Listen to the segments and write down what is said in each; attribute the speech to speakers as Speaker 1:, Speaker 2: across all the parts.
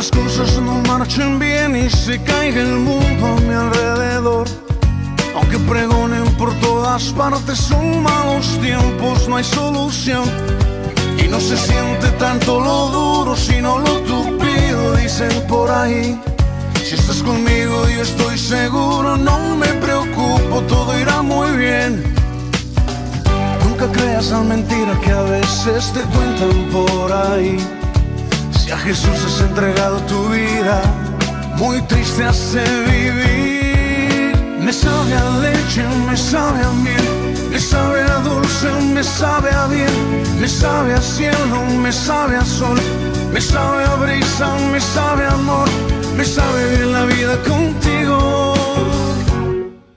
Speaker 1: las cosas no marchen bien y se caiga el mundo a mi alrededor. Aunque pregonen por todas partes, son malos tiempos, no hay solución. Y no se siente tanto lo duro, sino lo tupido, dicen por ahí. Si estás conmigo, yo estoy seguro, no me preocupo, todo irá muy bien. Nunca creas la mentira que a veces te cuentan por ahí. Si a Jesús has entregado tu vida, muy triste hace vivir. Me sabe a leche, me sabe a miel, me sabe a dulce, me sabe a bien, me sabe a cielo, me sabe a sol, me sabe a brisa, me sabe amor, me sabe bien la vida contigo.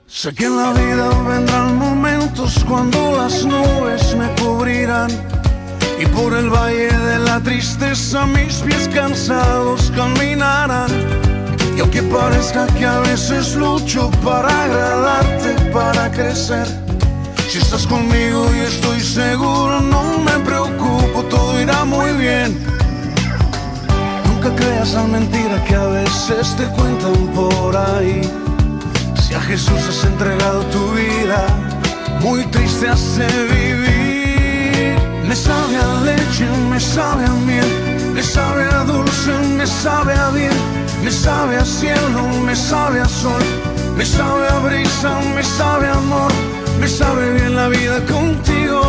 Speaker 1: Sé que en la vida vendrán momentos cuando las nubes me cubrirán y por el valle de la tristeza mis pies cansados caminarán. Y aunque parezca que a veces lucho para agradarte, para crecer, si estás conmigo y estoy seguro, no me preocupo, todo irá muy bien. Nunca creas la mentira que a veces te cuentan por ahí. Si a Jesús has entregado tu vida, muy triste hace vivir. Me sabe a leche, me sabe a miel, me sabe a dulce, me sabe a bien, me sabe a cielo, me sabe a sol, me sabe a brisa, me sabe amor, me sabe bien la vida contigo.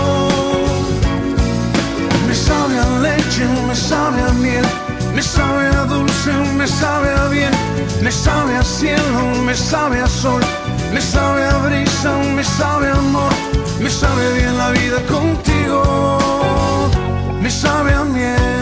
Speaker 1: Me sabe a leche, me sabe a miel, me sabe a dulce, me sabe a bien, me sabe a cielo, me sabe a sol, me sabe a brisa, me sabe amor, me sabe bien la vida contigo, me sabe a miel.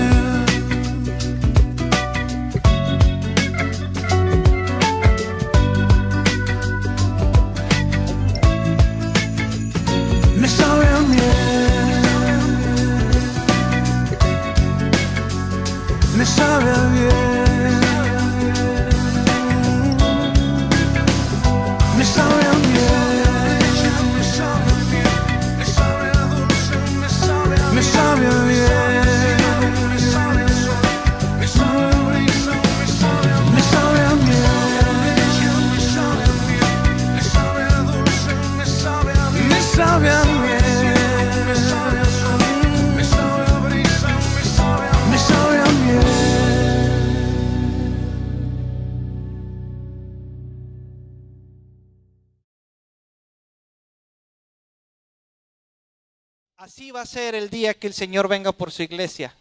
Speaker 2: Así va a ser el día que el Señor venga por su iglesia.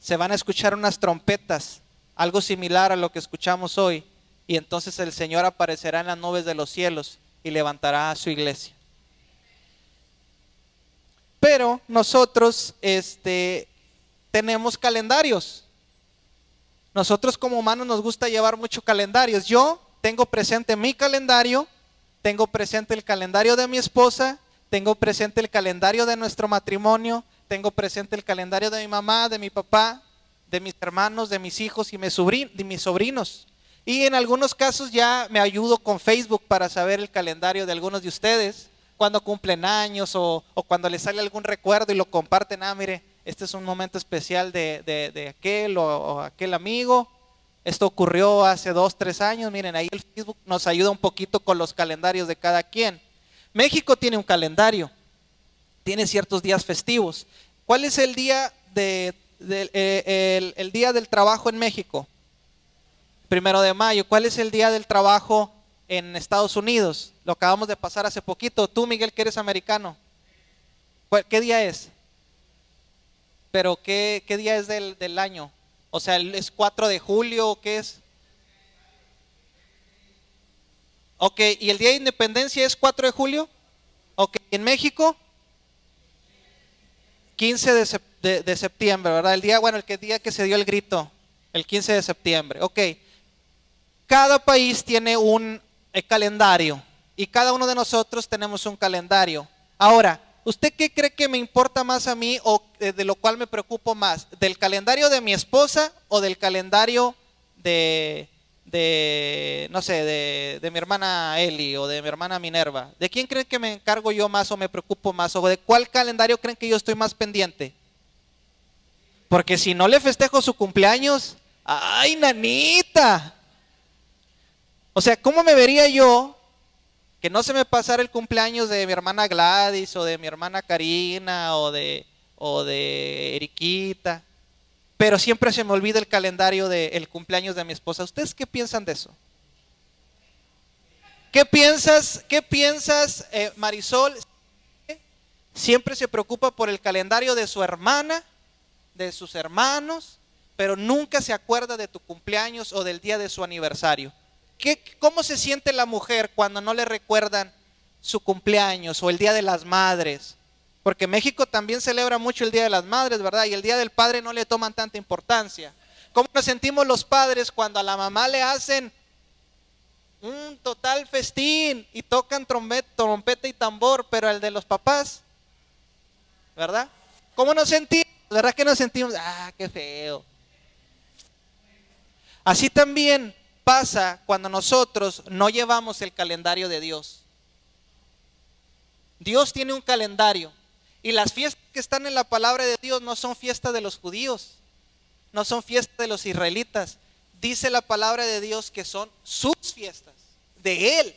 Speaker 2: Se van a escuchar unas trompetas, algo similar a lo que escuchamos hoy, y entonces el Señor aparecerá en las nubes de los cielos y levantará a su iglesia. Pero nosotros este, tenemos calendarios. Nosotros como humanos nos gusta llevar muchos calendarios. Yo tengo presente mi calendario, tengo presente el calendario de mi esposa, tengo presente el calendario de nuestro matrimonio, tengo presente el calendario de mi mamá, de mi papá, de mis hermanos, de mis hijos y de mis sobrinos. Y en algunos casos ya me ayudo con Facebook para saber el calendario de algunos de ustedes, cuando cumplen años o, cuando les sale algún recuerdo y lo comparten, ah, mire, este es un momento especial de, de- aquel o aquel amigo. Esto ocurrió hace dos, tres años. Miren, ahí el Facebook nos ayuda un poquito con los calendarios de cada quien. México tiene un calendario, tiene ciertos días festivos. ¿Cuál es el día, de, eh, el- día del trabajo en México? Primero de mayo. ¿Cuál es el día del trabajo en Estados Unidos? Lo acabamos de pasar hace poquito. Tú, Miguel, que eres americano. ¿Cuál- ¿Qué día es? Pero ¿qué, qué día es del, del año? O sea, ¿es 4 de julio o qué es? Ok, ¿y el Día de Independencia es 4 de julio? Ok, ¿en México? 15 de, de septiembre, ¿verdad? El día, bueno, el que, día que se dio el grito, el 15 de septiembre. Ok, cada país tiene un eh, calendario y cada uno de nosotros tenemos un calendario. Ahora, ¿usted qué cree que me importa más a mí o eh, de lo cual me preocupo más? ¿Del calendario de mi esposa o del calendario de, de no sé, de, de mi hermana Eli o de mi hermana Minerva? ¿De quién creen que me encargo yo más o me preocupo más? ¿O de cuál calendario creen que yo estoy más pendiente? Porque si no le festejo su cumpleaños, ay, nanita. O sea, ¿cómo me vería yo que no se me pasara el cumpleaños de mi hermana Gladys o de mi hermana Karina o de, o de Eriquita? Pero siempre se me olvida el calendario del cumpleaños de mi esposa. ¿Ustedes qué piensan de eso? ¿Qué piensas, qué piensas eh, Marisol? Siempre se preocupa por el calendario de su hermana, de sus hermanos, pero nunca se acuerda de tu cumpleaños o del día de su aniversario. ¿Qué, ¿Cómo se siente la mujer cuando no le recuerdan su cumpleaños o el Día de las Madres? Porque México también celebra mucho el Día de las Madres, ¿verdad? Y el Día del Padre no le toman tanta importancia. ¿Cómo nos sentimos los padres cuando a la mamá le hacen un total festín y tocan trompeta, y tambor, pero el de los papás, ¿verdad? ¿Cómo nos sentimos? ¿Verdad que nos sentimos? Ah, qué feo. Así también pasa cuando nosotros no llevamos el calendario de Dios. Dios tiene un calendario y las fiestas que están en la palabra de Dios no son fiestas de los judíos, no son fiestas de los israelitas, dice la palabra de Dios que son sus fiestas, de Él.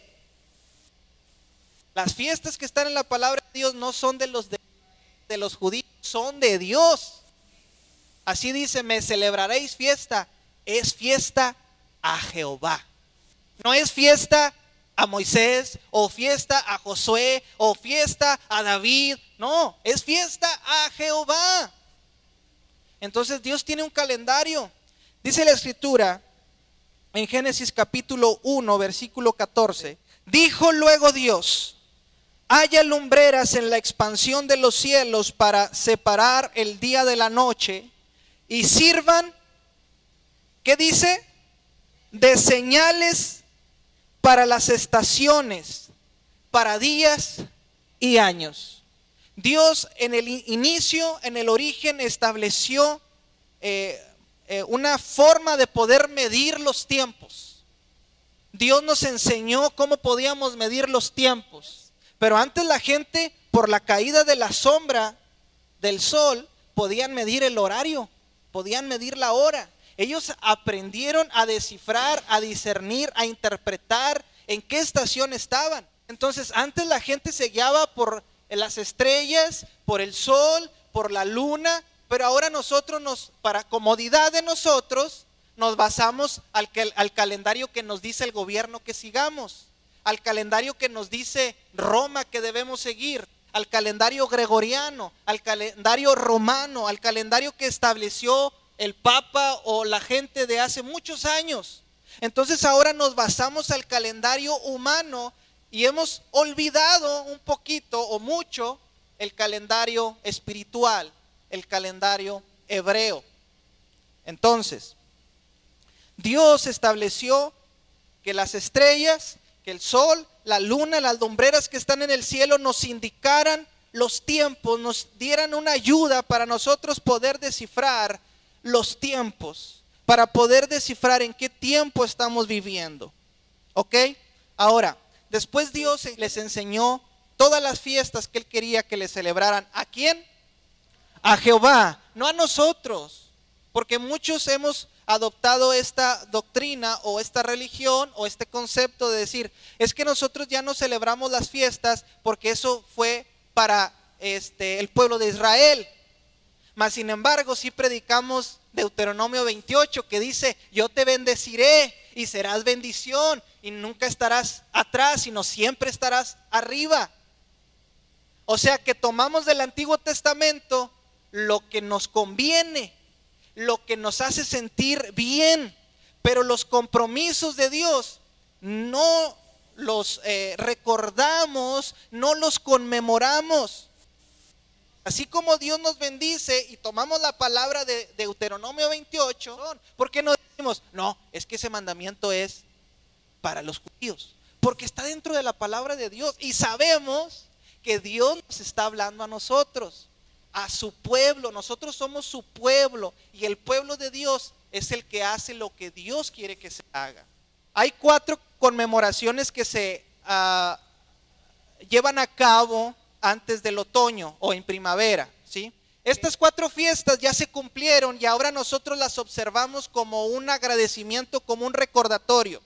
Speaker 2: Las fiestas que están en la palabra de Dios no son de los de, los judíos, son de Dios. Así dice, me celebraréis fiesta. Es fiesta a Jehová. No es fiesta a Moisés o fiesta a Josué o fiesta a David. No, es fiesta a Jehová. Entonces Dios tiene un calendario. Dice la escritura en Génesis capítulo 1, versículo 14. Dijo luego Dios, haya lumbreras en la expansión de los cielos para separar el día de la noche y sirvan, ¿qué dice? De señales para las estaciones, para días y años. Dios en el inicio, en el origen, estableció eh, eh, una forma de poder medir los tiempos. Dios nos enseñó cómo podíamos medir los tiempos. Pero antes la gente, por la caída de la sombra del sol, podían medir el horario, podían medir la hora. Ellos aprendieron a descifrar, a discernir, a interpretar en qué estación estaban. Entonces, antes la gente se guiaba por las estrellas, por el sol, por la luna, pero ahora nosotros nos, para comodidad de nosotros, nos basamos al, al calendario que nos dice el gobierno que sigamos, al calendario que nos dice Roma que debemos seguir, al calendario gregoriano, al calendario romano, al calendario que estableció el Papa o la gente de hace muchos años. Entonces ahora nos basamos al calendario humano y hemos olvidado un poquito o mucho el calendario espiritual el calendario hebreo. Entonces, Dios estableció que las estrellas, que el sol, la luna, las lumbreras que están en el cielo nos indicaran los tiempos, nos dieran una ayuda para nosotros poder descifrar los tiempos, para poder descifrar en qué tiempo estamos viviendo. ¿Ok? Ahora, después Dios les enseñó todas las fiestas que Él quería que le celebraran. ¿A quién? a Jehová, no a nosotros, porque muchos hemos adoptado esta doctrina o esta religión o este concepto de decir, es que nosotros ya no celebramos las fiestas porque eso fue para este el pueblo de Israel. Mas sin embargo, si predicamos Deuteronomio 28 que dice, "Yo te bendeciré y serás bendición y nunca estarás atrás, sino siempre estarás arriba." O sea que tomamos del Antiguo Testamento lo que nos conviene, lo que nos hace sentir bien, pero los compromisos de Dios no los eh, recordamos, no los conmemoramos. Así como Dios nos bendice y tomamos la palabra de Deuteronomio 28, ¿por qué no decimos, no, es que ese mandamiento es para los judíos? Porque está dentro de la palabra de Dios y sabemos que Dios nos está hablando a nosotros a su pueblo. Nosotros somos su pueblo y el pueblo de Dios es el que hace lo que Dios quiere que se haga. Hay cuatro conmemoraciones que se ah, llevan a cabo antes del otoño o en primavera, ¿sí? Estas cuatro fiestas ya se cumplieron y ahora nosotros las observamos como un agradecimiento, como un recordatorio.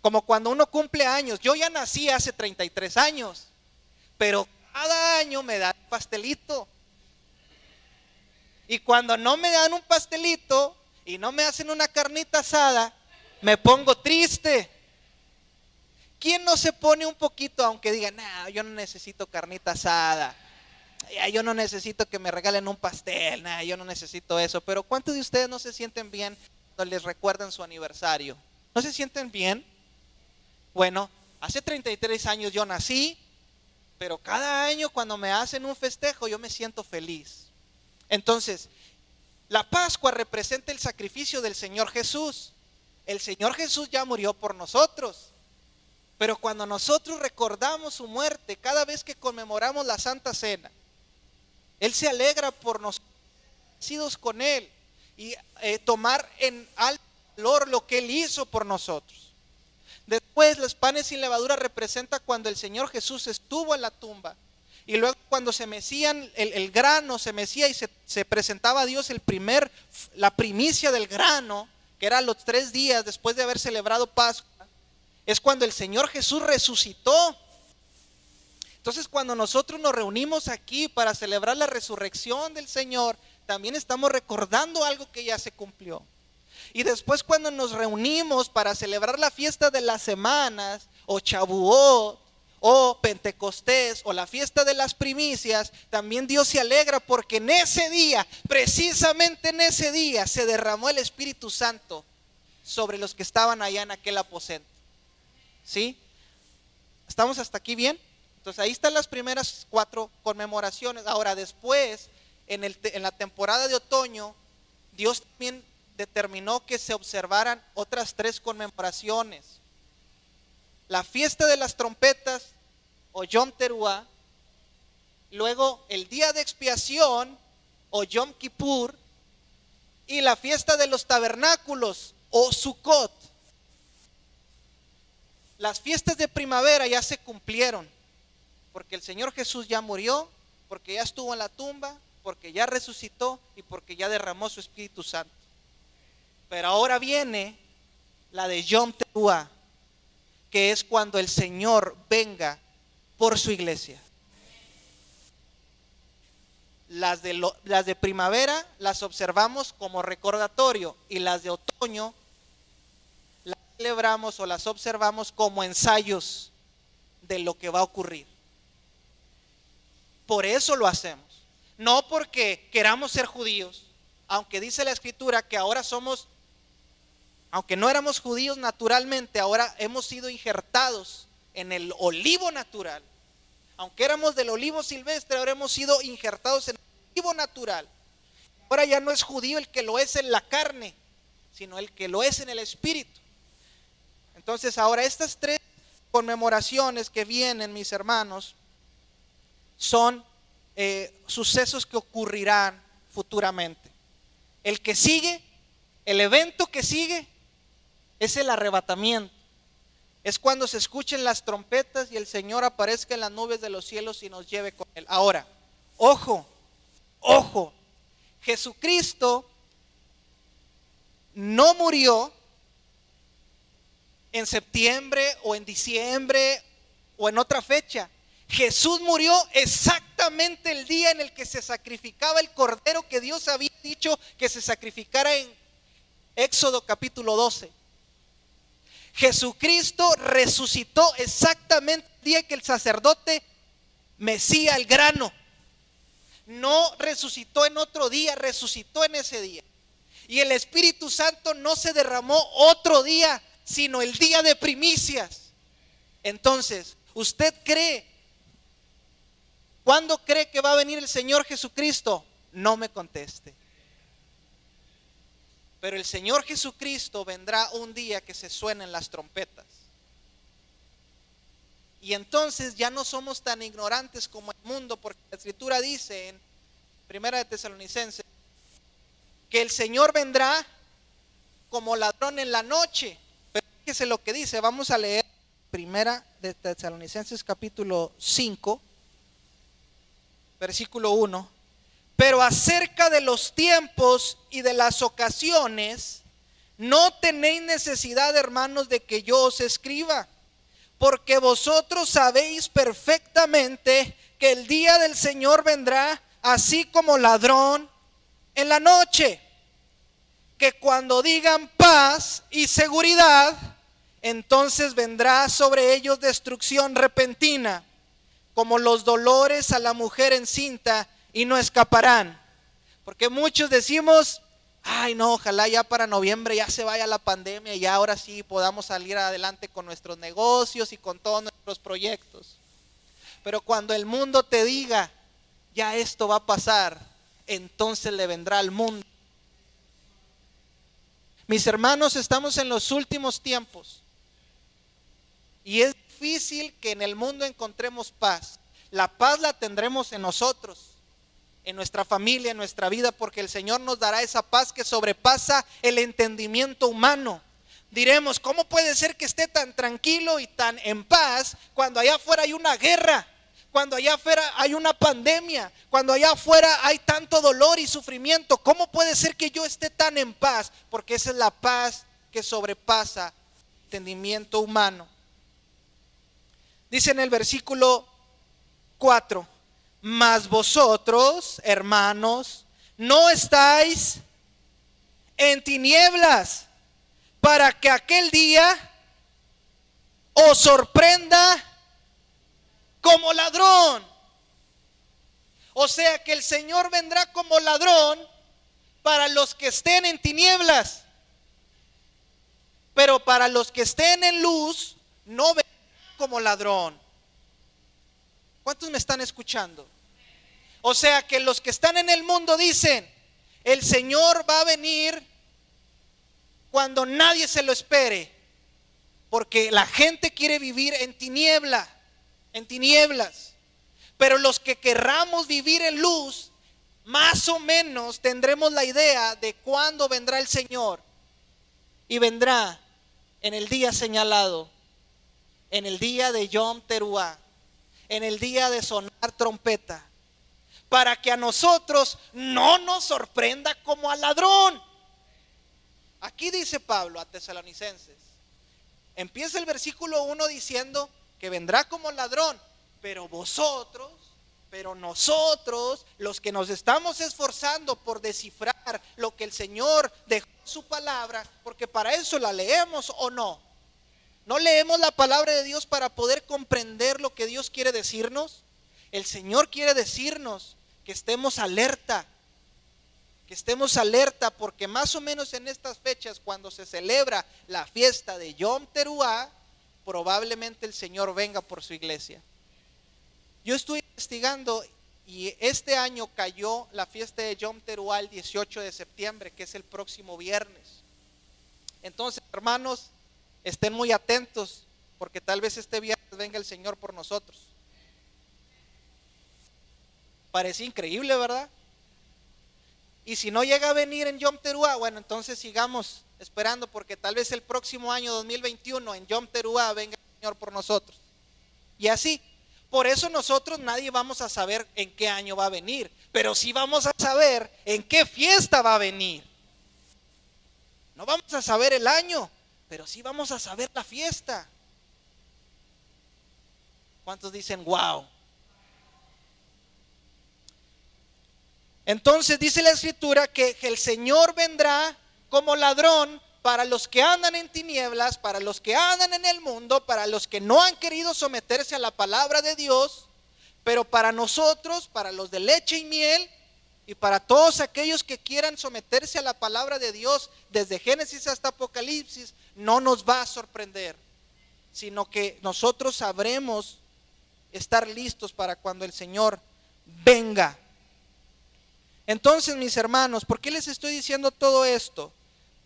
Speaker 2: Como cuando uno cumple años. Yo ya nací hace 33 años, pero cada año me dan un pastelito. Y cuando no me dan un pastelito y no me hacen una carnita asada, me pongo triste. ¿Quién no se pone un poquito, aunque diga, no, yo no necesito carnita asada? yo no necesito que me regalen un pastel, nah, yo no necesito eso. Pero ¿cuántos de ustedes no se sienten bien cuando les recuerdan su aniversario? ¿No se sienten bien? Bueno, hace 33 años yo nací, pero cada año cuando me hacen un festejo yo me siento feliz. Entonces, la Pascua representa el sacrificio del Señor Jesús. El Señor Jesús ya murió por nosotros. Pero cuando nosotros recordamos su muerte, cada vez que conmemoramos la Santa Cena, él se alegra por nosotros, con Él y eh, tomar en alto valor lo que Él hizo por nosotros. Después, los panes sin levadura representa cuando el Señor Jesús estuvo en la tumba. Y luego cuando se mecían el, grano, se mecía y se, se, presentaba a Dios el primer, la primicia del grano, que era los tres días después de haber celebrado Pascua, es cuando el Señor Jesús resucitó entonces cuando nosotros nos reunimos aquí para celebrar la resurrección del Señor, también estamos recordando algo que ya se cumplió. Y después cuando nos reunimos para celebrar la fiesta de las semanas, o Chabuot, o Pentecostés, o la fiesta de las primicias, también Dios se alegra porque en ese día, precisamente en ese día, se derramó el Espíritu Santo sobre los que estaban allá en aquel aposento. ¿Sí? ¿Estamos hasta aquí bien? Entonces ahí están las primeras cuatro conmemoraciones. Ahora después, en, el, en la temporada de otoño, Dios también determinó que se observaran otras tres conmemoraciones. La fiesta de las trompetas o Yom Teruah, luego el día de expiación o Yom Kippur y la fiesta de los tabernáculos o Sukkot. Las fiestas de primavera ya se cumplieron porque el Señor Jesús ya murió, porque ya estuvo en la tumba, porque ya resucitó y porque ya derramó su Espíritu Santo. Pero ahora viene la de Yom Teruah, que es cuando el Señor venga por su iglesia. Las de, las de primavera las observamos como recordatorio y las de otoño las celebramos o las observamos como ensayos de lo que va a ocurrir. Por eso lo hacemos. No porque queramos ser judíos, aunque dice la escritura que ahora somos, aunque no éramos judíos naturalmente, ahora hemos sido injertados en el olivo natural. Aunque éramos del olivo silvestre, ahora hemos sido injertados en el olivo natural. Ahora ya no es judío el que lo es en la carne, sino el que lo es en el espíritu. Entonces ahora estas tres conmemoraciones que vienen, mis hermanos, son eh, sucesos que ocurrirán futuramente. El que sigue, el evento que sigue, es el arrebatamiento. Es cuando se escuchen las trompetas y el Señor aparezca en las nubes de los cielos y nos lleve con Él. Ahora, ojo, ojo, Jesucristo no murió en septiembre o en diciembre o en otra fecha. Jesús murió exactamente el día en el que se sacrificaba el cordero que Dios había dicho que se sacrificara en Éxodo capítulo 12. Jesucristo resucitó exactamente el día que el sacerdote mecía el grano. No resucitó en otro día, resucitó en ese día. Y el Espíritu Santo no se derramó otro día, sino el día de primicias. Entonces, ¿usted cree ¿Cuándo cree que va a venir el Señor Jesucristo? No me conteste. Pero el Señor Jesucristo vendrá un día que se suenen las trompetas. Y entonces ya no somos tan ignorantes como el mundo, porque la escritura dice en Primera de Tesalonicenses que el Señor vendrá como ladrón en la noche. Pero fíjese lo que dice, vamos a leer Primera de Tesalonicenses capítulo 5 versículo 1. Pero acerca de los tiempos y de las ocasiones, no tenéis necesidad, hermanos, de que yo os escriba, porque vosotros sabéis perfectamente que el día del Señor vendrá así como ladrón en la noche. Que cuando digan paz y seguridad, entonces vendrá sobre ellos destrucción repentina, como los dolores a la mujer encinta, y no escaparán. Porque muchos decimos, ay no, ojalá ya para noviembre ya se vaya la pandemia y ahora sí podamos salir adelante con nuestros negocios y con todos nuestros proyectos. Pero cuando el mundo te diga, ya esto va a pasar, entonces le vendrá al mundo. Mis hermanos, estamos en los últimos tiempos y es difícil que en el mundo encontremos paz. La paz la tendremos en nosotros, en nuestra familia, en nuestra vida, porque el Señor nos dará esa paz que sobrepasa el entendimiento humano. Diremos, ¿cómo puede ser que esté tan tranquilo y tan en paz cuando allá afuera hay una guerra? Cuando allá afuera hay una pandemia, cuando allá afuera hay tanto dolor y sufrimiento, ¿cómo puede ser que yo esté tan en paz? Porque esa es la paz que sobrepasa el entendimiento humano. Dice en el versículo 4, mas vosotros, hermanos, no estáis en tinieblas para que aquel día os sorprenda como ladrón. O sea que el Señor vendrá como ladrón para los que estén en tinieblas. Pero para los que estén en luz, no vendrá como ladrón. ¿Cuántos me están escuchando? O sea que los que están en el mundo dicen, el Señor va a venir cuando nadie se lo espere. Porque la gente quiere vivir en tiniebla en tinieblas. Pero los que querramos vivir en luz, más o menos tendremos la idea de cuándo vendrá el Señor. Y vendrá en el día señalado, en el día de Yom Teruah, en el día de sonar trompeta, para que a nosotros no nos sorprenda como al ladrón. Aquí dice Pablo a tesalonicenses. Empieza el versículo 1 diciendo, que vendrá como ladrón, pero vosotros, pero nosotros, los que nos estamos esforzando por descifrar lo que el Señor dejó en su palabra, porque para eso la leemos o no. ¿No leemos la palabra de Dios para poder comprender lo que Dios quiere decirnos? El Señor quiere decirnos que estemos alerta, que estemos alerta porque más o menos en estas fechas cuando se celebra la fiesta de Yom Teruah, probablemente el Señor venga por su iglesia. Yo estoy investigando y este año cayó la fiesta de Yom Teruah el 18 de septiembre, que es el próximo viernes. Entonces, hermanos, estén muy atentos, porque tal vez este viernes venga el Señor por nosotros. Parece increíble, ¿verdad? Y si no llega a venir en Yom Teruah, bueno, entonces sigamos esperando porque tal vez el próximo año 2021 en Yom Teruah venga el Señor por nosotros. Y así, por eso nosotros nadie vamos a saber en qué año va a venir, pero sí vamos a saber en qué fiesta va a venir. No vamos a saber el año, pero sí vamos a saber la fiesta. ¿Cuántos dicen wow? Entonces dice la escritura que el Señor vendrá como ladrón para los que andan en tinieblas, para los que andan en el mundo, para los que no han querido someterse a la palabra de Dios, pero para nosotros, para los de leche y miel, y para todos aquellos que quieran someterse a la palabra de Dios desde Génesis hasta Apocalipsis, no nos va a sorprender, sino que nosotros sabremos estar listos para cuando el Señor venga. Entonces, mis hermanos, ¿por qué les estoy diciendo todo esto?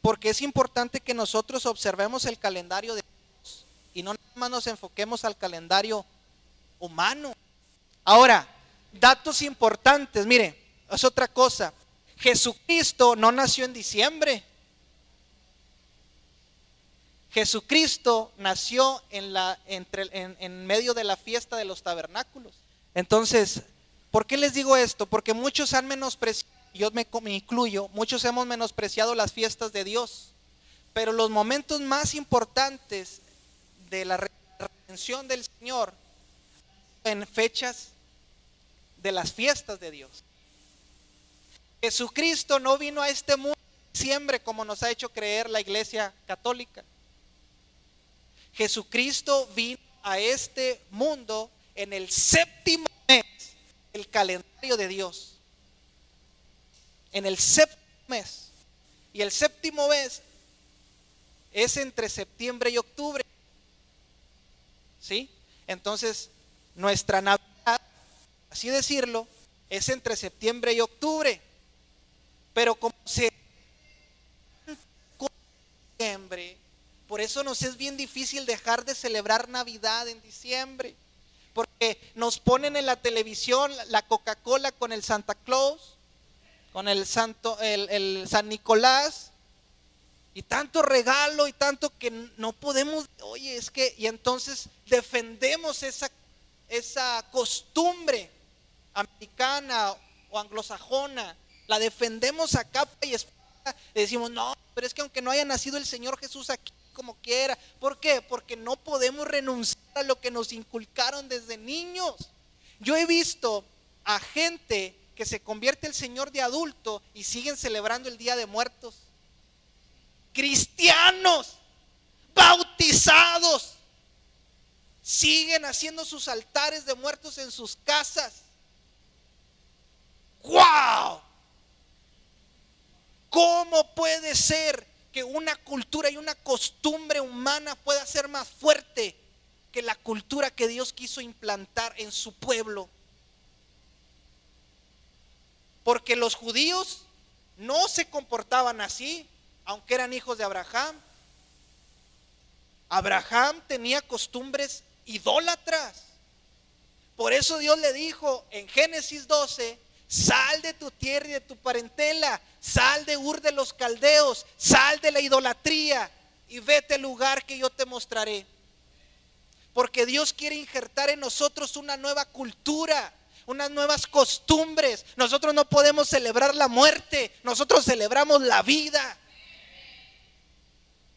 Speaker 2: porque es importante que nosotros observemos el calendario de Dios y no nada más nos enfoquemos al calendario humano. Ahora, datos importantes, mire, es otra cosa. Jesucristo no nació en diciembre. Jesucristo nació en, la, medio de la fiesta de los tabernáculos. Entonces, ¿Por qué les digo esto? Porque muchos han menospreciado, yo me, me incluyo, muchos hemos menospreciado las fiestas de Dios. Pero los momentos más importantes de la redención del Señor en fechas de las fiestas de Dios. Jesucristo no vino a este mundo en diciembre como nos ha hecho creer la iglesia católica. Jesucristo vino a este mundo en el séptimo mes del calendario de Dios. En el séptimo mes. Y el séptimo mes es entre septiembre y octubre. ¿Sí? Entonces, nuestra Navidad, así decirlo, es entre septiembre y octubre. Pero como se diciembre, por eso nos es bien difícil dejar de celebrar Navidad en diciembre. Porque nos ponen en la televisión la Coca-Cola con el Santa Claus, con el Santo, el, San Nicolás, y tanto regalo y tanto que no podemos, oye, es que, y entonces defendemos esa, esa costumbre americana o anglosajona, la defendemos a capa y espada, decimos, no, pero es que aunque no haya nacido el Señor Jesús aquí como quiera, ¿por qué? Porque no podemos renunciar a lo que nos inculcaron desde niños. Yo he visto a gente que se convierte el Señor de adulto y siguen celebrando el Día de Muertos cristianos, bautizados, siguen haciendo sus altares de muertos en sus casas. ¡Wow! ¿Cómo puede ser que una cultura y una costumbre humana pueda ser más fuerte que la cultura que Dios quiso implantar en su pueblo? Porque los judíos no se comportaban así aunque eran hijos de Abraham. Abraham tenía costumbres idólatras. Por eso Dios le dijo en Génesis 12, sal de tu tierra y de tu parentela, sal de Ur de los Caldeos, sal de la idolatría y vete al lugar que yo te mostraré. Porque Dios quiere injertar en nosotros una nueva cultura, unas nuevas costumbres. Nosotros no podemos celebrar la muerte, nosotros celebramos la vida.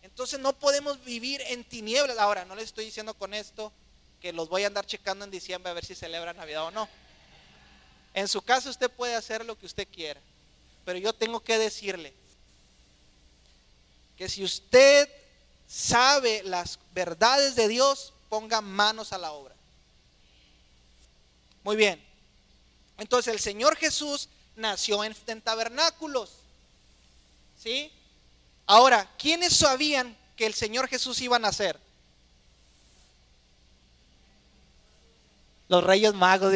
Speaker 2: Entonces no podemos vivir en tinieblas. Ahora, no les estoy diciendo con esto que los voy a andar checando en diciembre a ver si celebra Navidad o no. En su caso usted puede hacer lo que usted quiera. Pero yo tengo que decirle que si usted sabe las verdades de Dios, ponga manos a la obra. Muy bien. Entonces el Señor Jesús nació en, en tabernáculos. ¿Sí? Ahora, ¿quiénes sabían que el Señor Jesús iba a nacer? Los reyes magos.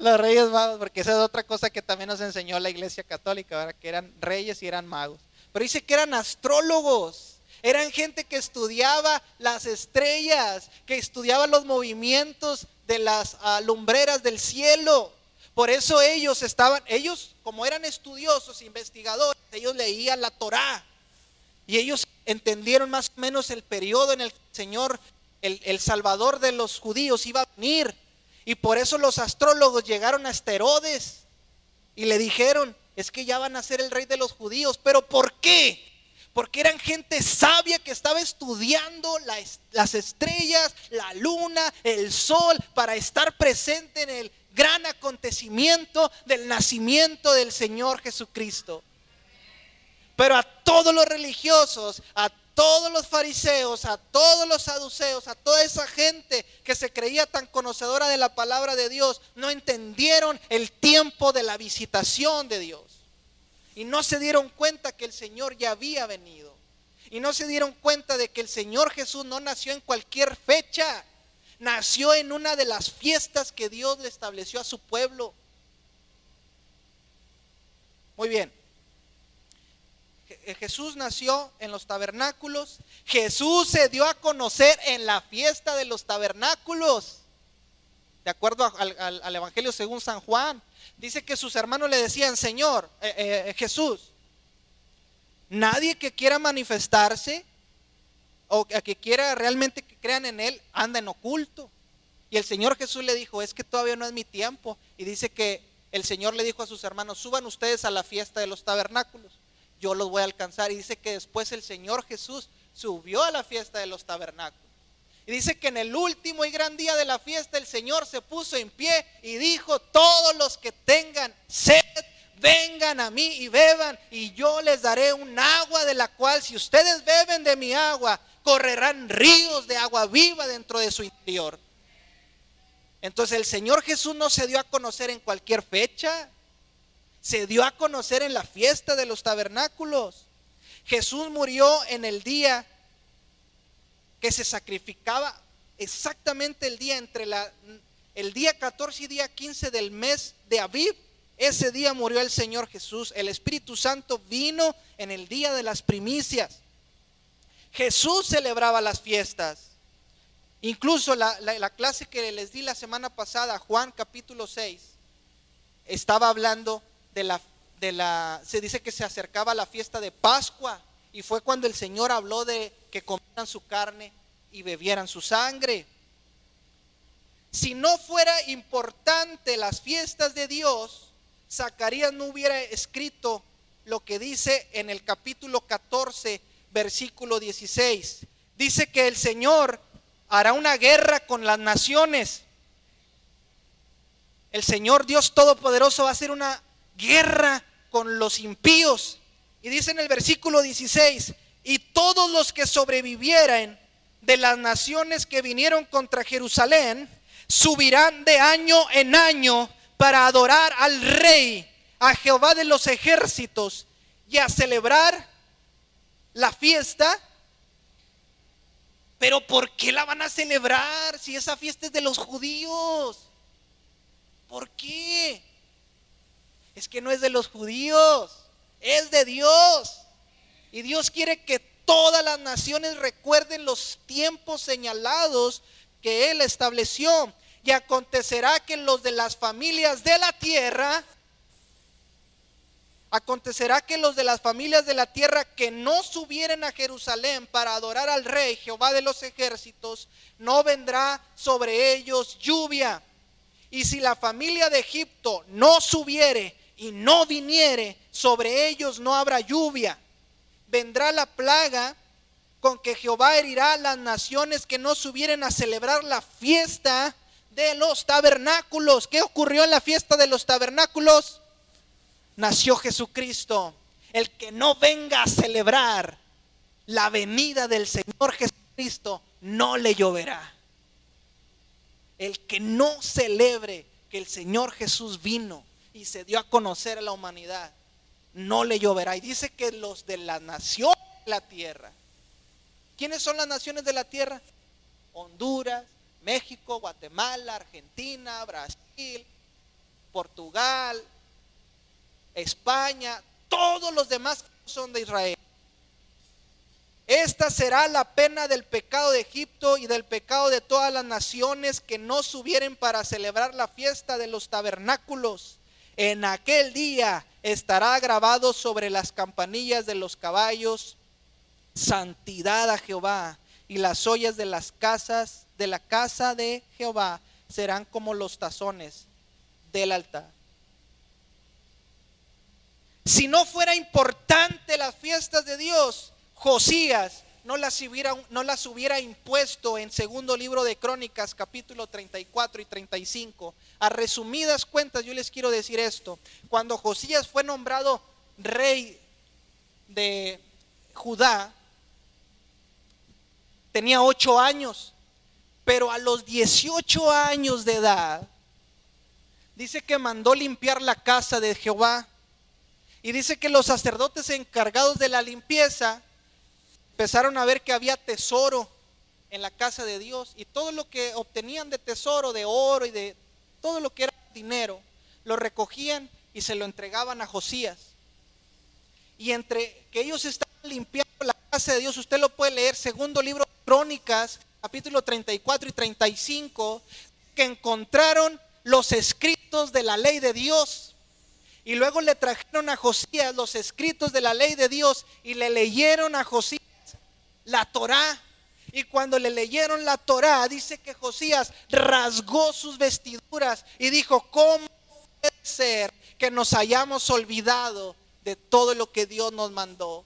Speaker 2: Los reyes magos, porque esa es otra cosa que también nos enseñó la iglesia católica, que eran reyes y eran magos. Pero dice que eran astrólogos, eran gente que estudiaba las estrellas, que estudiaba los movimientos de las ah, lumbreras del cielo. Por eso ellos estaban, ellos como eran estudiosos, investigadores, ellos leían la Torá y ellos entendieron más o menos el periodo en el que el Señor, el, Salvador de los judíos, iba a venir. Y por eso los astrólogos llegaron a Herodes y le dijeron, es que ya van a ser el rey de los judíos. ¿Pero por qué? Porque eran gente sabia que estaba estudiando las estrellas, la luna, el sol, para estar presente en el, gran acontecimiento del nacimiento del Señor Jesucristo. Pero a todos los religiosos, a todos los fariseos, a todos los saduceos, a toda esa gente que se creía tan conocedora de la palabra de Dios, no entendieron el tiempo de la visitación de Dios. Y no se dieron cuenta que el Señor ya había venido. Y no se dieron cuenta de que el Señor Jesús no nació en cualquier fecha nació en una de las fiestas que Dios le estableció a su pueblo. Muy bien. Eh, Jesús nació en los tabernáculos. Jesús se dio a conocer en la fiesta de los tabernáculos. De acuerdo al, Evangelio según San Juan. Dice que sus hermanos le decían, Señor, eh, eh, Jesús, nadie que quiera manifestarse o que quiera realmente que crean en Él, anda en oculto. Y el Señor Jesús le dijo, es que todavía no es mi tiempo. Y dice que el Señor le dijo a sus hermanos, suban ustedes a la fiesta de los tabernáculos, yo los voy a alcanzar. Y dice que después el Señor Jesús subió a la fiesta de los tabernáculos. Y dice que en el último y gran día de la fiesta el Señor se puso en pie y dijo, todos los que tengan sed, vengan a mí y beban y yo les daré un agua de la cual si ustedes beben de mi agua, correrán ríos de agua viva dentro de su interior. Entonces el Señor Jesús no se dio a conocer en cualquier fecha, se dio a conocer en la fiesta de los tabernáculos. Jesús murió en el día que se sacrificaba, exactamente el día entre la, el día 14 y día 15 del mes de Aviv. Ese día murió el Señor Jesús. El Espíritu Santo vino en el día de las primicias. Jesús celebraba las fiestas. Incluso la, clase que les di la semana pasada, Juan capítulo 6, estaba hablando de la, se dice que se acercaba la fiesta de Pascua y fue cuando el Señor habló de que comieran su carne y bebieran su sangre. Si no fuera importante las fiestas de Dios, Zacarías no hubiera escrito lo que dice en el capítulo 14, versículo 16. Dice que el Señor hará una guerra con las naciones. El Señor Dios Todopoderoso va a hacer una guerra con los impíos. Y dice en el versículo 16, y todos los que sobrevivieran de las naciones que vinieron contra Jerusalén, subirán de año en año para adorar al rey, a Jehová de los ejércitos, y a celebrar la fiesta pero ¿por qué la van a celebrar si esa fiesta es de los judíos? ¿Por qué? Es que no es de los judíos, es de Dios. Y Dios quiere que todas las naciones recuerden los tiempos señalados que Él estableció. Y acontecerá que los de las familias de la tierra Acontecerá que los de las familias de la tierra que no subieren a Jerusalén para adorar al rey Jehová de los ejércitos, no vendrá sobre ellos lluvia. Y si la familia de Egipto no subiere y no viniere, sobre ellos no habrá lluvia. Vendrá la plaga con que Jehová herirá a las naciones que no subieren a celebrar la fiesta de los tabernáculos. ¿Qué ocurrió en la fiesta de los tabernáculos? nació Jesucristo. El que no venga a celebrar la venida del Señor Jesucristo, no le lloverá. El que no celebre que el Señor Jesús vino y se dio a conocer a la humanidad, no le lloverá. Y dice que los de la nación de la tierra, ¿quiénes son las naciones de la tierra? Honduras, México, Guatemala, Argentina, Brasil, Portugal, España, todos los demás son de Israel. Esta será la pena del pecado de Egipto y del pecado de todas las naciones que no subieren para celebrar la fiesta de los tabernáculos. En aquel día estará grabado sobre las campanillas de los caballos santidad a Jehová y las ollas de las casas de la casa de Jehová serán como los tazones del altar. Si no fuera importante las fiestas de Dios, Josías no las hubiera, no las hubiera impuesto en segundo libro de Crónicas, capítulo 34 y 35. A resumidas cuentas, yo les quiero decir esto. Cuando Josías fue nombrado rey de Judá, tenía ocho años, pero a los 18 años de edad, dice que mandó limpiar la casa de Jehová y dice que los sacerdotes encargados de la limpieza empezaron a ver que había tesoro en la casa de Dios y todo lo que obtenían de tesoro, de oro y de todo lo que era dinero, lo recogían y se lo entregaban a Josías. Y entre que ellos estaban limpiando la casa de Dios, usted lo puede leer, segundo libro de Crónicas, capítulo 34 y 35, que encontraron los escritos de la ley de Dios y luego le trajeron a Josías los escritos de la ley de Dios y le leyeron a Josías la Torá. Y cuando le leyeron la Torá, dice que Josías rasgó sus vestiduras y dijo, ¿cómo puede ser que nos hayamos olvidado de todo lo que Dios nos mandó?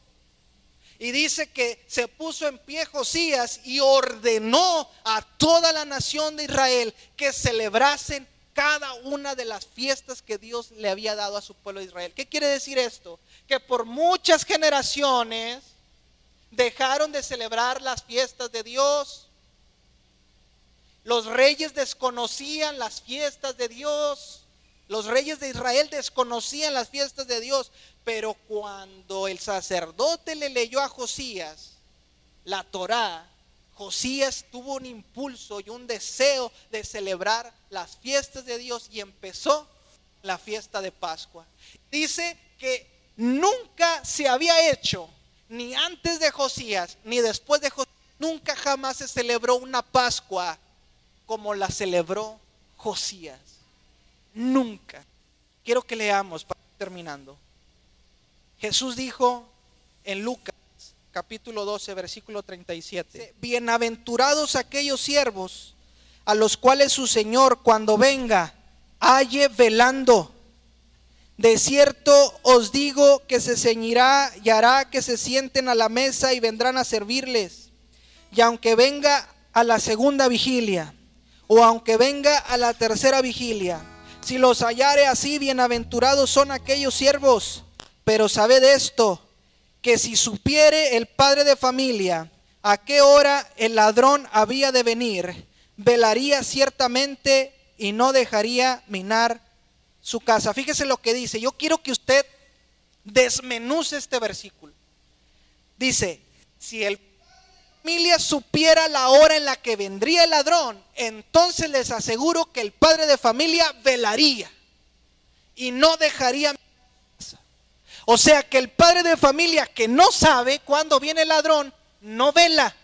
Speaker 2: Y dice que se puso en pie Josías y ordenó a toda la nación de Israel que celebrasen cada una de las fiestas que Dios le había dado a su pueblo de Israel. ¿Qué quiere decir esto? Que por muchas generaciones dejaron de celebrar las fiestas de Dios. Los reyes desconocían las fiestas de Dios. Los reyes de Israel desconocían las fiestas de Dios. Pero cuando el sacerdote le leyó a Josías la Torá, Josías tuvo un impulso y un deseo de celebrar las fiestas de Dios y empezó la fiesta de Pascua. Dice que nunca se había hecho, ni antes de Josías, ni después de Josías, nunca jamás se celebró una Pascua como la celebró Josías. Nunca. Quiero que leamos, para terminando. Jesús dijo en Lucas capítulo 12, versículo 37. Bienaventurados aquellos siervos a los cuales su Señor cuando venga halle velando. De cierto os digo que se ceñirá y hará que se sienten a la mesa y vendrán a servirles. Y aunque venga a la segunda vigilia, o aunque venga a la tercera vigilia, si los hallare así, bienaventurados son aquellos siervos. Pero sabed esto, que si supiere el padre de familia a qué hora el ladrón había de venir, velaría ciertamente y no dejaría minar su casa. Fíjese lo que dice. Yo quiero que usted desmenuce este versículo. Dice, si el familia supiera la hora en la que vendría el ladrón, entonces les aseguro que el padre de familia velaría y no dejaría o sea que el padre de familia que no sabe cuándo viene el ladrón, no vela.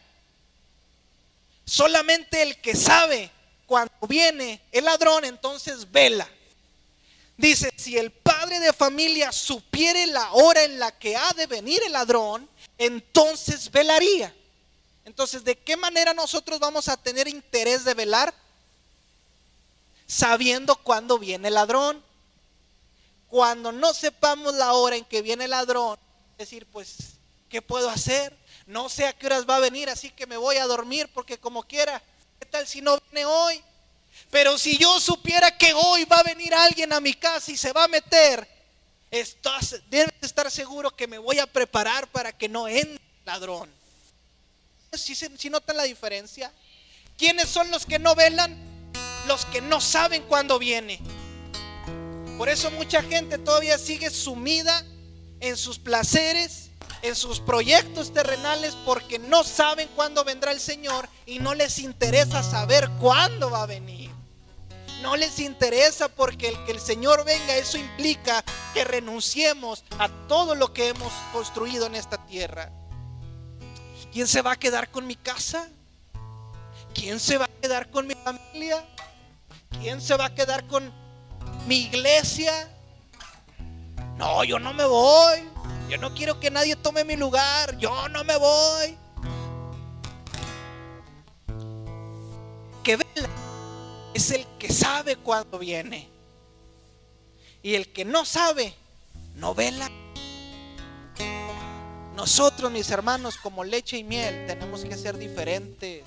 Speaker 2: Solamente el que sabe cuando viene el ladrón, entonces vela. Dice, si el padre de familia supiere la hora en la que ha de venir el ladrón, entonces velaría. Entonces, ¿de qué manera nosotros vamos a tener interés de velar? Sabiendo cuándo viene el ladrón cuando no sepamos la hora en que viene el ladrón, decir, pues, ¿qué puedo hacer? No sé a qué horas va a venir, así que me voy a dormir porque como quiera, ¿qué tal si no viene hoy? Pero si yo supiera que hoy va a venir alguien a mi casa y se va a meter, estás, debes estar seguro que me voy a preparar para que no entre ladrón. Si, si notan la diferencia, ¿quiénes son los que no velan? Los que no saben cuándo viene. Por eso mucha gente todavía sigue sumida en sus placeres, en sus proyectos terrenales, porque no saben cuándo vendrá el Señor y no les interesa saber cuándo va a venir. No les interesa porque el que el Señor venga, eso implica que renunciemos a todo lo que hemos construido en esta tierra. ¿Quién se va a quedar con mi casa? ¿Quién se va a quedar con mi familia? ¿Quién se va a quedar con mi iglesia. No, yo no me voy. Yo no quiero que nadie tome mi lugar. Yo no me voy. Que vela es el que sabe cuándo viene. Y el que no sabe, no vela. Nosotros, mis hermanos, como leche y miel, tenemos que ser diferentes.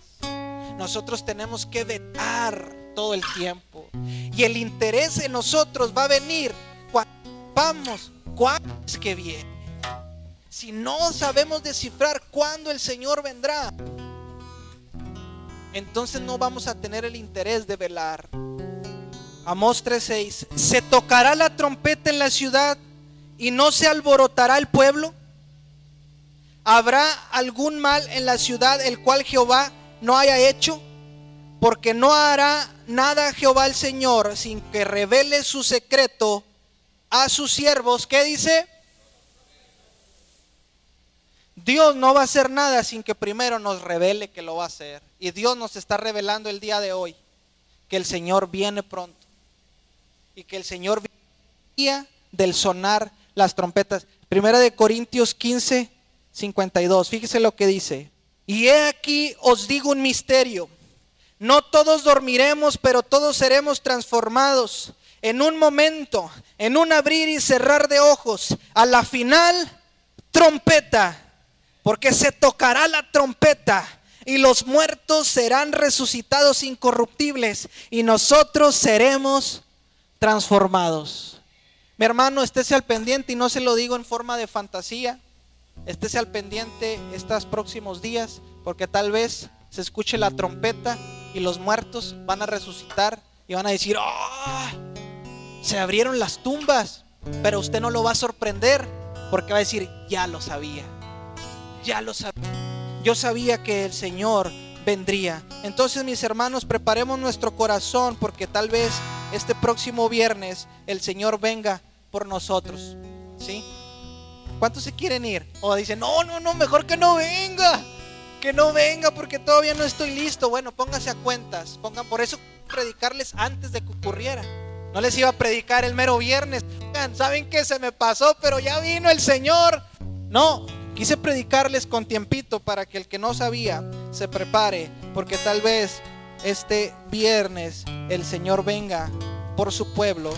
Speaker 2: Nosotros tenemos que velar todo el tiempo. Y el interés en nosotros va a venir cuando vamos, cuándo es que viene. Si no sabemos descifrar cuándo el Señor vendrá, entonces no vamos a tener el interés de velar. Amos 3:6. ¿Se tocará la trompeta en la ciudad y no se alborotará el pueblo? ¿Habrá algún mal en la ciudad el cual Jehová no haya hecho? Porque no hará nada Jehová el Señor sin que revele su secreto a sus siervos. ¿Qué dice? Dios no va a hacer nada sin que primero nos revele que lo va a hacer. Y Dios nos está revelando el día de hoy que el Señor viene pronto. Y que el Señor viene del sonar las trompetas. Primera de Corintios 15, 52. Fíjese lo que dice. Y he aquí os digo un misterio. No todos dormiremos, pero todos seremos transformados en un momento, en un abrir y cerrar de ojos. A la final, trompeta, porque se tocará la trompeta y los muertos serán resucitados incorruptibles y nosotros seremos transformados. Mi hermano, estése al pendiente y no se lo digo en forma de fantasía. Estése al pendiente estos próximos días porque tal vez se escuche la trompeta y los muertos van a resucitar y van a decir, ¡oh! Se abrieron las tumbas, pero usted no lo va a sorprender porque va a decir, ya lo sabía, ya lo sabía. Yo sabía que el Señor vendría. Entonces, mis hermanos, preparemos nuestro corazón porque tal vez este próximo viernes el Señor venga por nosotros. ¿Sí? ¿Cuántos se quieren ir? O dicen, no, no, no, mejor que no venga que no venga porque todavía no estoy listo. Bueno, póngase a cuentas. Pongan por eso predicarles antes de que ocurriera. No les iba a predicar el mero viernes. Saben que se me pasó, pero ya vino el Señor. No, quise predicarles con tiempito para que el que no sabía se prepare, porque tal vez este viernes el Señor venga por su pueblo.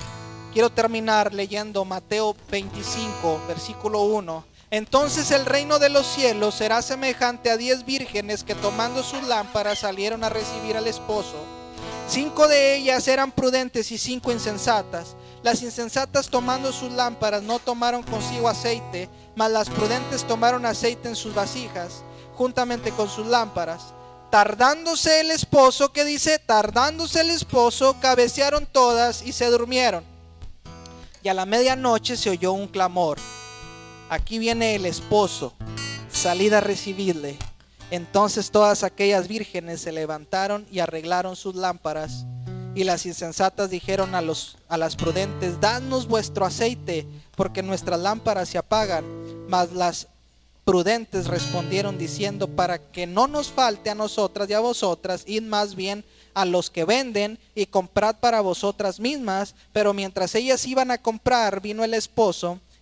Speaker 2: Quiero terminar leyendo Mateo 25, versículo 1 entonces el reino de los cielos será semejante a diez vírgenes que tomando sus lámparas salieron a recibir al esposo. Cinco de ellas eran prudentes y cinco insensatas. Las insensatas tomando sus lámparas no tomaron consigo aceite, mas las prudentes tomaron aceite en sus vasijas, juntamente con sus lámparas. Tardándose el esposo, que dice, tardándose el esposo, cabecearon todas y se durmieron. Y a la medianoche se oyó un clamor aquí viene el esposo, salida a recibirle. Entonces todas aquellas vírgenes se levantaron y arreglaron sus lámparas. Y las insensatas dijeron a, los, a las prudentes, dadnos vuestro aceite, porque nuestras lámparas se apagan. Mas las prudentes respondieron diciendo, para que no nos falte a nosotras y a vosotras, id más bien a los que venden y comprad para vosotras mismas. Pero mientras ellas iban a comprar, vino el esposo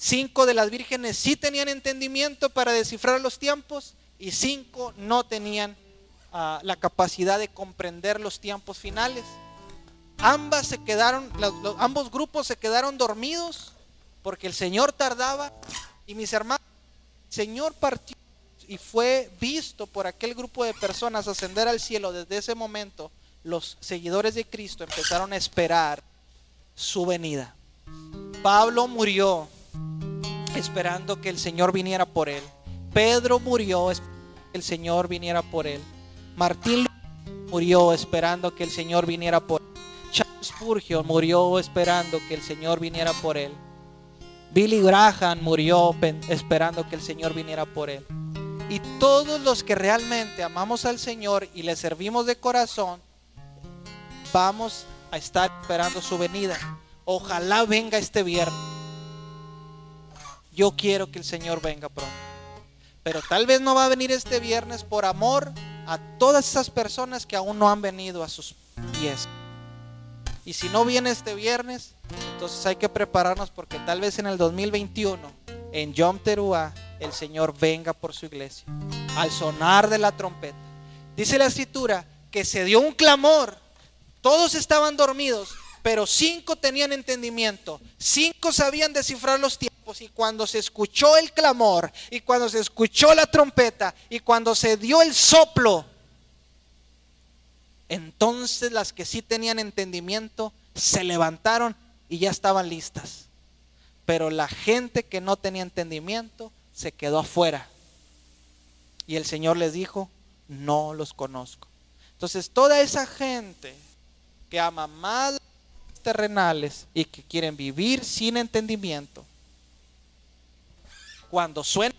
Speaker 2: Cinco de las vírgenes sí tenían entendimiento para descifrar los tiempos y cinco no tenían ah, la capacidad de comprender los tiempos finales. Ambas se quedaron, ambos grupos se quedaron dormidos porque el Señor tardaba y mis hermanos, el Señor partió y fue visto por aquel grupo de personas ascender al cielo. Desde ese momento los seguidores de Cristo empezaron a esperar su venida. Pablo murió esperando que el Señor viniera por él. Pedro murió esperando que el Señor viniera por él. Martín murió esperando que el Señor viniera por él. Charles Spurgeon murió esperando que el Señor viniera por él. Billy Graham murió esperando que el Señor viniera por él. Y todos los que realmente amamos al Señor y le servimos de corazón, vamos a estar esperando su venida. Ojalá venga este viernes. Yo quiero que el Señor venga pronto. Pero tal vez no va a venir este viernes por amor a todas esas personas que aún no han venido a sus pies. Y si no viene este viernes, entonces hay que prepararnos porque tal vez en el 2021, en Yom Teruah, el Señor venga por su iglesia. Al sonar de la trompeta. Dice la escritura que se dio un clamor. Todos estaban dormidos, pero cinco tenían entendimiento. Cinco sabían descifrar los tiempos y cuando se escuchó el clamor y cuando se escuchó la trompeta y cuando se dio el soplo, entonces las que sí tenían entendimiento se levantaron y ya estaban listas. Pero la gente que no tenía entendimiento se quedó afuera. Y el Señor les dijo, no los conozco. Entonces toda esa gente que ama más terrenales y que quieren vivir sin entendimiento, cuando suene,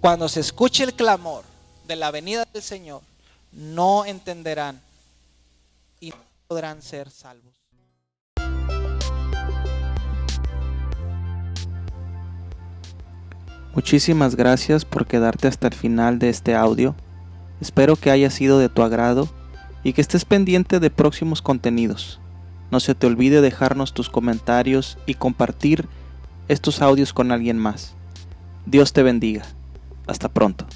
Speaker 2: cuando se escuche el clamor de la venida del Señor,
Speaker 3: no entenderán y no podrán ser salvos.
Speaker 2: Muchísimas gracias por quedarte hasta el final de este audio. Espero que haya sido de tu agrado y que estés pendiente de próximos contenidos. No se te olvide dejarnos tus comentarios y compartir estos audios con alguien más. Dios te bendiga. Hasta pronto.